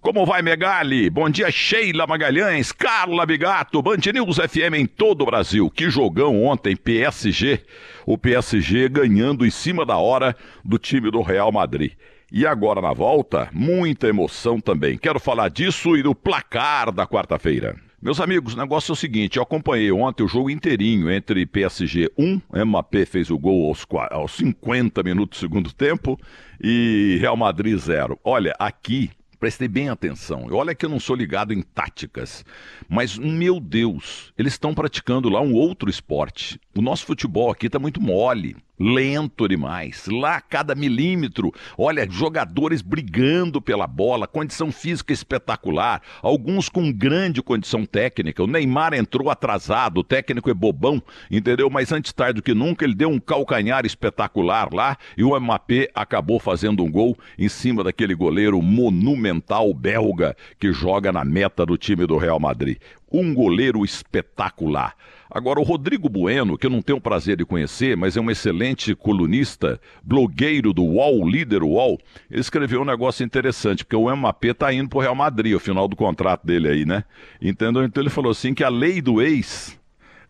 Como vai, Megali? Bom dia, Sheila Magalhães, Carla Bigato, Band News FM em todo o Brasil. Que jogão ontem, PSG. O PSG ganhando em cima da hora do time do Real Madrid. E agora na volta, muita emoção também. Quero falar disso e do placar da quarta-feira. Meus amigos, o negócio é o seguinte: eu acompanhei ontem o jogo inteirinho entre PSG 1, Mbappé fez o gol aos, aos 50 minutos do segundo tempo, e Real Madrid 0. Olha, aqui Prestei bem atenção. Olha que eu não sou ligado em táticas, mas meu Deus, eles estão praticando lá um outro esporte. O nosso futebol aqui está muito mole lento demais. Lá, cada milímetro, olha, jogadores brigando pela bola, condição física espetacular, alguns com grande condição técnica. O Neymar entrou atrasado, o técnico é bobão, entendeu? Mas antes tarde do que nunca, ele deu um calcanhar espetacular lá e o MAP acabou fazendo um gol em cima daquele goleiro monumental belga que joga na meta do time do Real Madrid. Um goleiro espetacular. Agora, o Rodrigo Bueno, que eu não tenho o prazer de conhecer, mas é um excelente colunista, blogueiro do UOL, líder UOL, ele escreveu um negócio interessante, porque o MAP está indo para o Real Madrid, o final do contrato dele aí, né? Entendeu? Então ele falou assim que a lei do ex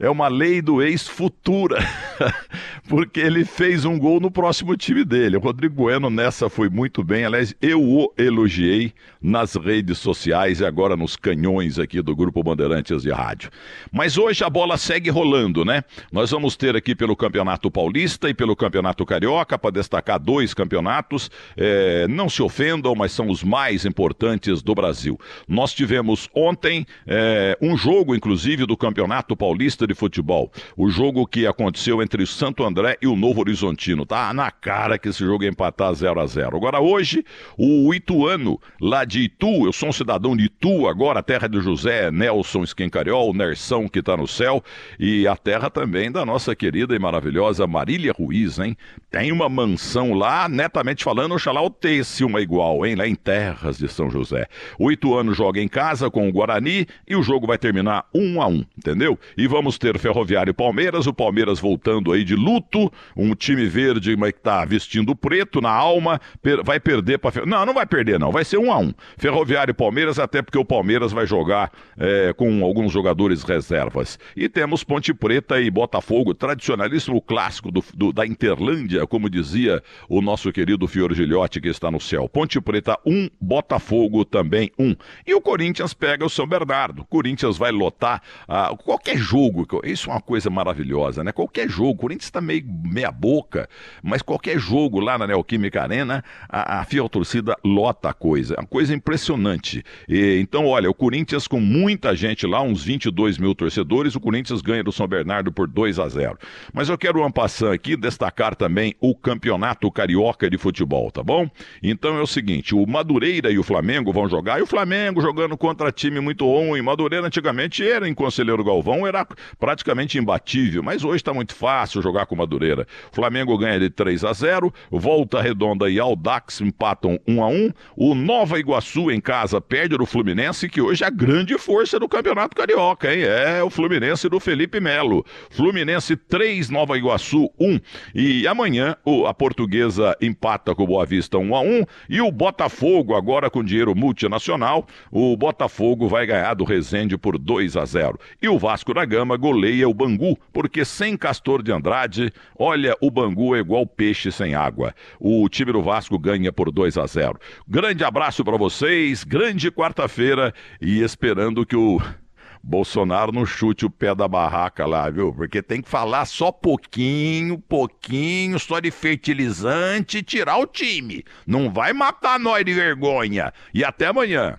é uma lei do ex futura, porque ele fez um gol no próximo time dele. O Rodrigo Bueno nessa foi muito bem, aliás, eu o elogiei nas redes sociais e agora nos canhões aqui do Grupo Bandeirantes de Rádio. Mas hoje a bola segue rolando, né? Nós vamos ter aqui pelo Campeonato Paulista e pelo Campeonato Carioca, para destacar dois campeonatos. É, não se ofendam, mas são os mais importantes do Brasil. Nós tivemos ontem é, um jogo, inclusive, do Campeonato Paulista de futebol. O jogo que aconteceu entre Santo André e o Novo Horizontino. Tá na cara que esse jogo ia empatar 0 a 0 Agora, hoje, o Ituano, lá de Itu, eu sou um cidadão de Itu agora, terra de José Nelson Esquencariol, Nersão que está no céu, e a terra também da nossa querida e maravilhosa Marília Ruiz, hein? Tem uma mansão lá, netamente falando, oxalá o tesse uma igual, hein? Lá em terras de São José. O Ituano joga em casa com o Guarani e o jogo vai terminar um a um, entendeu? E vamos ter Ferroviário e Palmeiras, o Palmeiras voltando aí de luto, um time verde mas que tá vestindo preto na alma, per vai perder para Não, não vai perder não, vai ser um a um. Ferroviário e Palmeiras, até porque o Palmeiras vai jogar é, com alguns jogadores reservas. E temos Ponte Preta e Botafogo, tradicionalíssimo clássico do, do, da Interlândia, como dizia o nosso querido Fior Gilhote que está no céu. Ponte Preta 1, um, Botafogo também 1. Um. E o Corinthians pega o São Bernardo. Corinthians vai lotar ah, qualquer jogo isso é uma coisa maravilhosa, né? Qualquer jogo, o Corinthians está meio meia boca, mas qualquer jogo lá na Neoquímica Arena, a, a fiel torcida lota a coisa. É uma coisa impressionante. E, então, olha, o Corinthians com muita gente lá, uns 22 mil torcedores, o Corinthians ganha do São Bernardo por 2 a 0. Mas eu quero, um passando aqui, destacar também o Campeonato Carioca de Futebol, tá bom? Então é o seguinte, o Madureira e o Flamengo vão jogar, e o Flamengo jogando contra time muito ruim. Madureira antigamente era em Conselheiro Galvão, era praticamente imbatível, mas hoje está muito fácil jogar com Madureira. Flamengo ganha de 3 a 0, Volta Redonda e Aldax empatam 1 a 1. O Nova Iguaçu em casa perde o Fluminense, que hoje é a grande força do Campeonato Carioca, hein? É o Fluminense do Felipe Melo. Fluminense 3, Nova Iguaçu 1. E amanhã a Portuguesa empata com o Boa Vista 1 a 1 e o Botafogo agora com dinheiro multinacional, o Botafogo vai ganhar do Resende por 2 a 0. E o Vasco da Gama goleia o Bangu, porque sem Castor de Andrade, olha, o Bangu é igual peixe sem água. O time do Vasco ganha por 2 a 0. Grande abraço para vocês, grande quarta-feira e esperando que o Bolsonaro não chute o pé da barraca lá, viu? Porque tem que falar só pouquinho, pouquinho, só de fertilizante e tirar o time. Não vai matar nós de vergonha. E até amanhã.